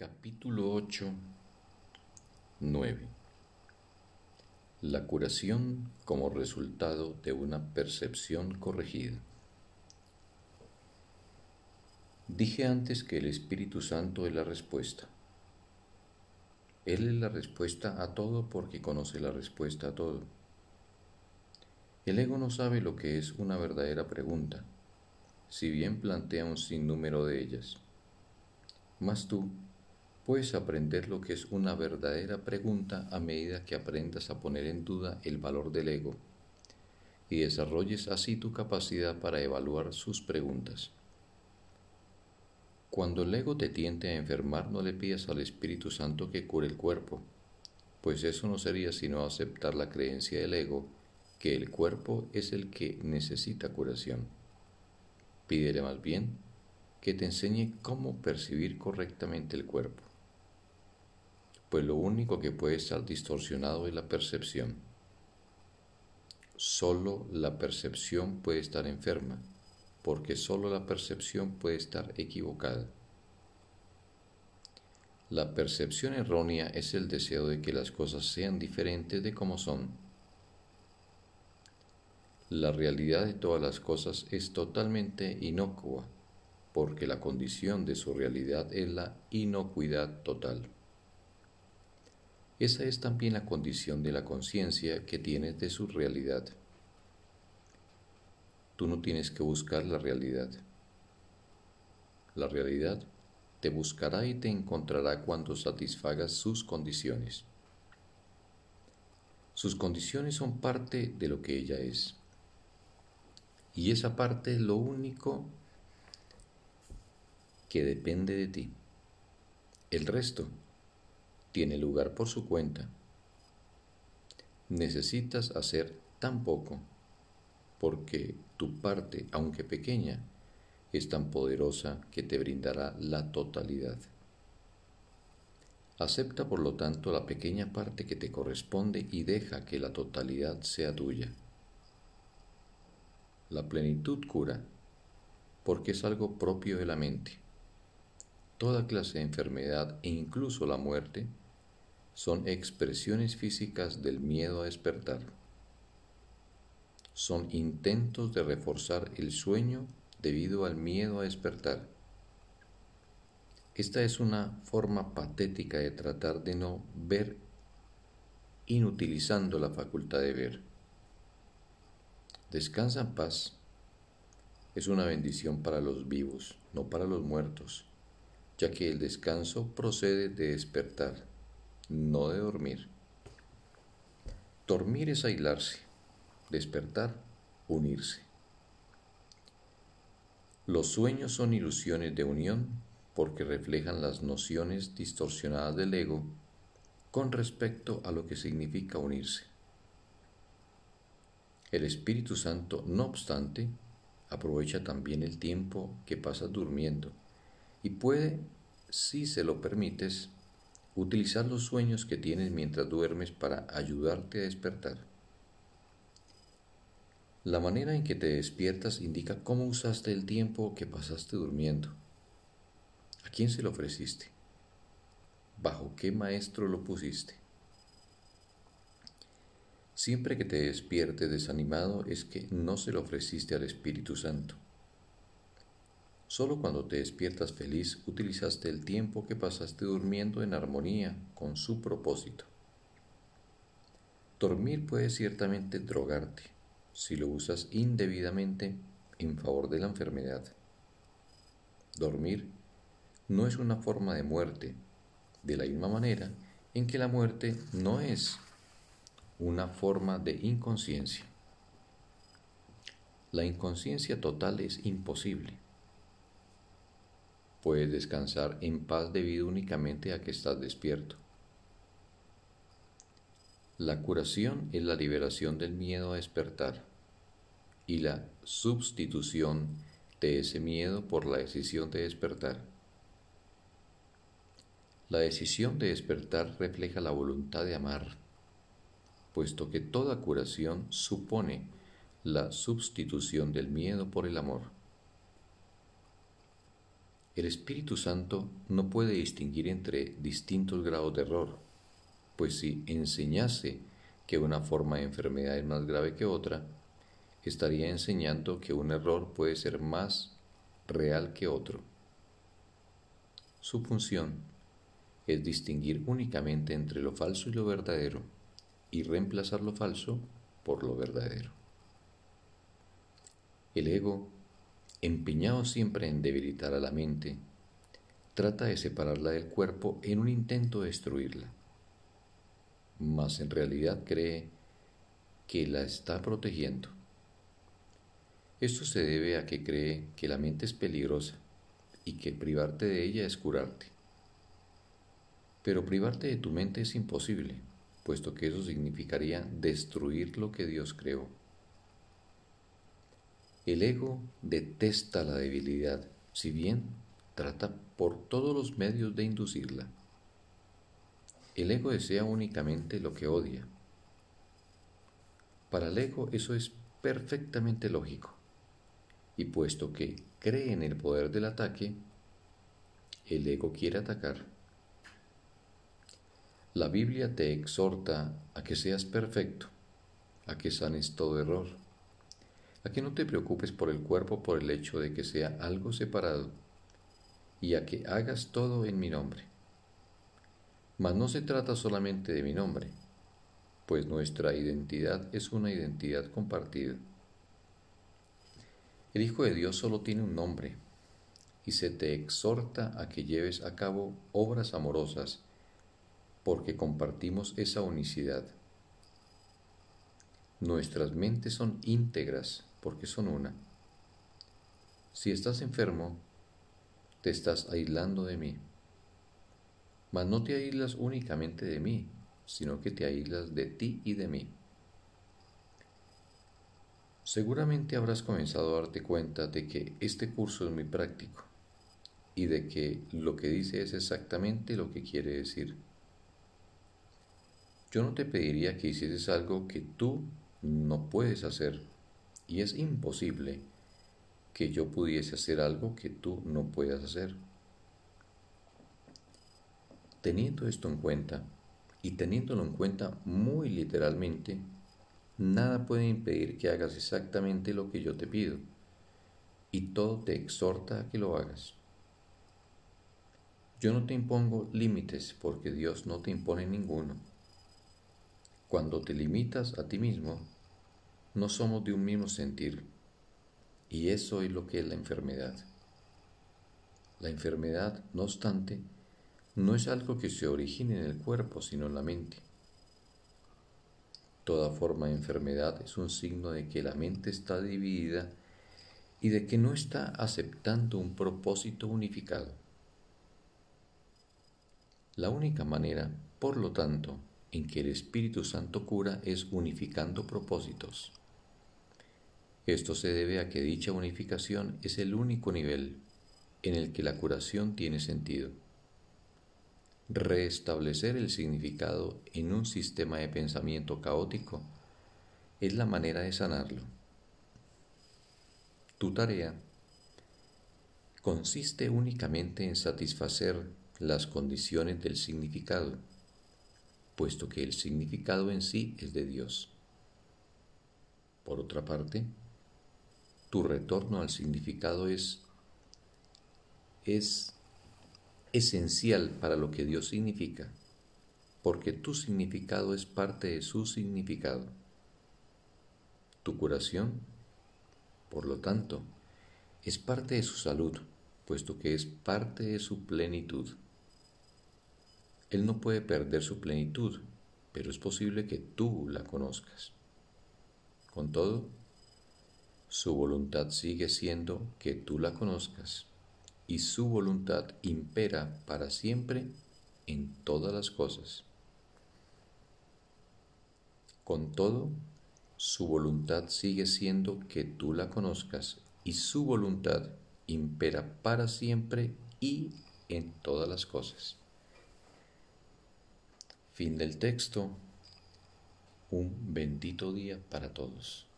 Capítulo 8 9 La curación como resultado de una percepción corregida. Dije antes que el Espíritu Santo es la respuesta. Él es la respuesta a todo porque conoce la respuesta a todo. El ego no sabe lo que es una verdadera pregunta, si bien plantea un sinnúmero de ellas. Mas tú, Puedes aprender lo que es una verdadera pregunta a medida que aprendas a poner en duda el valor del ego y desarrolles así tu capacidad para evaluar sus preguntas. Cuando el ego te tiente a enfermar, no le pidas al Espíritu Santo que cure el cuerpo, pues eso no sería sino aceptar la creencia del ego que el cuerpo es el que necesita curación. Pídele más bien que te enseñe cómo percibir correctamente el cuerpo pues lo único que puede estar distorsionado es la percepción. Solo la percepción puede estar enferma, porque solo la percepción puede estar equivocada. La percepción errónea es el deseo de que las cosas sean diferentes de como son. La realidad de todas las cosas es totalmente inocua, porque la condición de su realidad es la inocuidad total. Esa es también la condición de la conciencia que tienes de su realidad. Tú no tienes que buscar la realidad. La realidad te buscará y te encontrará cuando satisfagas sus condiciones. Sus condiciones son parte de lo que ella es. Y esa parte es lo único que depende de ti. El resto tiene lugar por su cuenta. Necesitas hacer tan poco porque tu parte, aunque pequeña, es tan poderosa que te brindará la totalidad. Acepta por lo tanto la pequeña parte que te corresponde y deja que la totalidad sea tuya. La plenitud cura porque es algo propio de la mente. Toda clase de enfermedad e incluso la muerte son expresiones físicas del miedo a despertar. Son intentos de reforzar el sueño debido al miedo a despertar. Esta es una forma patética de tratar de no ver inutilizando la facultad de ver. Descansa en paz. Es una bendición para los vivos, no para los muertos, ya que el descanso procede de despertar no de dormir. Dormir es aislarse, despertar, unirse. Los sueños son ilusiones de unión porque reflejan las nociones distorsionadas del ego con respecto a lo que significa unirse. El Espíritu Santo, no obstante, aprovecha también el tiempo que pasas durmiendo y puede, si se lo permites, utilizar los sueños que tienes mientras duermes para ayudarte a despertar. La manera en que te despiertas indica cómo usaste el tiempo que pasaste durmiendo. ¿A quién se lo ofreciste? ¿Bajo qué maestro lo pusiste? Siempre que te despiertes desanimado es que no se lo ofreciste al Espíritu Santo. Solo cuando te despiertas feliz utilizaste el tiempo que pasaste durmiendo en armonía con su propósito. Dormir puede ciertamente drogarte si lo usas indebidamente en favor de la enfermedad. Dormir no es una forma de muerte, de la misma manera en que la muerte no es una forma de inconsciencia. La inconsciencia total es imposible Puedes descansar en paz debido únicamente a que estás despierto. La curación es la liberación del miedo a despertar y la sustitución de ese miedo por la decisión de despertar. La decisión de despertar refleja la voluntad de amar, puesto que toda curación supone la sustitución del miedo por el amor. El Espíritu Santo no puede distinguir entre distintos grados de error, pues si enseñase que una forma de enfermedad es más grave que otra, estaría enseñando que un error puede ser más real que otro. Su función es distinguir únicamente entre lo falso y lo verdadero y reemplazar lo falso por lo verdadero. El ego, empeñado siempre en debilitar a la mente, trata de separarla del cuerpo en un intento de destruirla, mas en realidad cree que la está protegiendo. Esto se debe a que cree que la mente es peligrosa y que privarte de ella es curarte. Pero privarte de tu mente es imposible, puesto que eso significaría destruir lo que Dios creó. El ego detesta la debilidad, si bien trata por todos los medios de inducirla. El ego desea únicamente lo que odia. Para el ego eso es perfectamente lógico, y puesto que cree en el poder del ataque, el ego quiere atacar. La Biblia te exhorta a que seas perfecto, a que sanes todo error, a que no te preocupes por el cuerpo por el hecho de que sea algo separado, y a que hagas todo en mi nombre. Mas no se trata solamente de mi nombre, pues nuestra identidad es una identidad compartida. El Hijo de Dios solo tiene un nombre, y se te exhorta a que lleves a cabo obras amorosas, porque compartimos esa unicidad. Nuestras mentes son íntegras porque son una. Si estás enfermo, te estás aislando de mí. Mas no te aíslas únicamente de mí, sino que te aíslas de ti y de mí. Seguramente habrás comenzado a darte cuenta de que este curso es muy práctico y de que lo que dice es exactamente lo que quiere decir. Yo no te pediría que hicieses algo que tú no puedes hacer y es imposible que yo pudiese hacer algo que tú no puedas hacer. Teniendo esto en cuenta, y teniéndolo en cuenta muy literalmente, nada puede impedir que hagas exactamente lo que yo te pido, y todo te exhorta a que lo hagas. Yo no te impongo límites porque Dios no te impone ninguno. Cuando te limitas a ti mismo, no somos de un mismo sentir, y eso es lo que es la enfermedad. La enfermedad, no obstante, no es algo que se origine en el cuerpo, sino en la mente. Toda forma de enfermedad es un signo de que la mente está dividida y de que no está aceptando un propósito unificado. La única manera, por lo tanto, en que el Espíritu Santo cura es unificando propósitos. Esto se debe a que dicha unificación es el único nivel en el que la curación tiene sentido. Restablecer el significado en un sistema de pensamiento caótico es la manera de sanarlo. Tu tarea consiste únicamente en satisfacer las condiciones del significado, puesto que el significado en sí es de Dios. Por otra parte, tu retorno al significado es, es esencial para lo que Dios significa, porque tu significado es parte de su significado. Tu curación, por lo tanto, es parte de su salud, puesto que es parte de su plenitud. Él no puede perder su plenitud, pero es posible que tú la conozcas. Con todo, su voluntad sigue siendo que tú la conozcas y su voluntad impera para siempre en todas las cosas. Con todo, su voluntad sigue siendo que tú la conozcas y su voluntad impera para siempre y en todas las cosas. Fin del texto. Un bendito día para todos.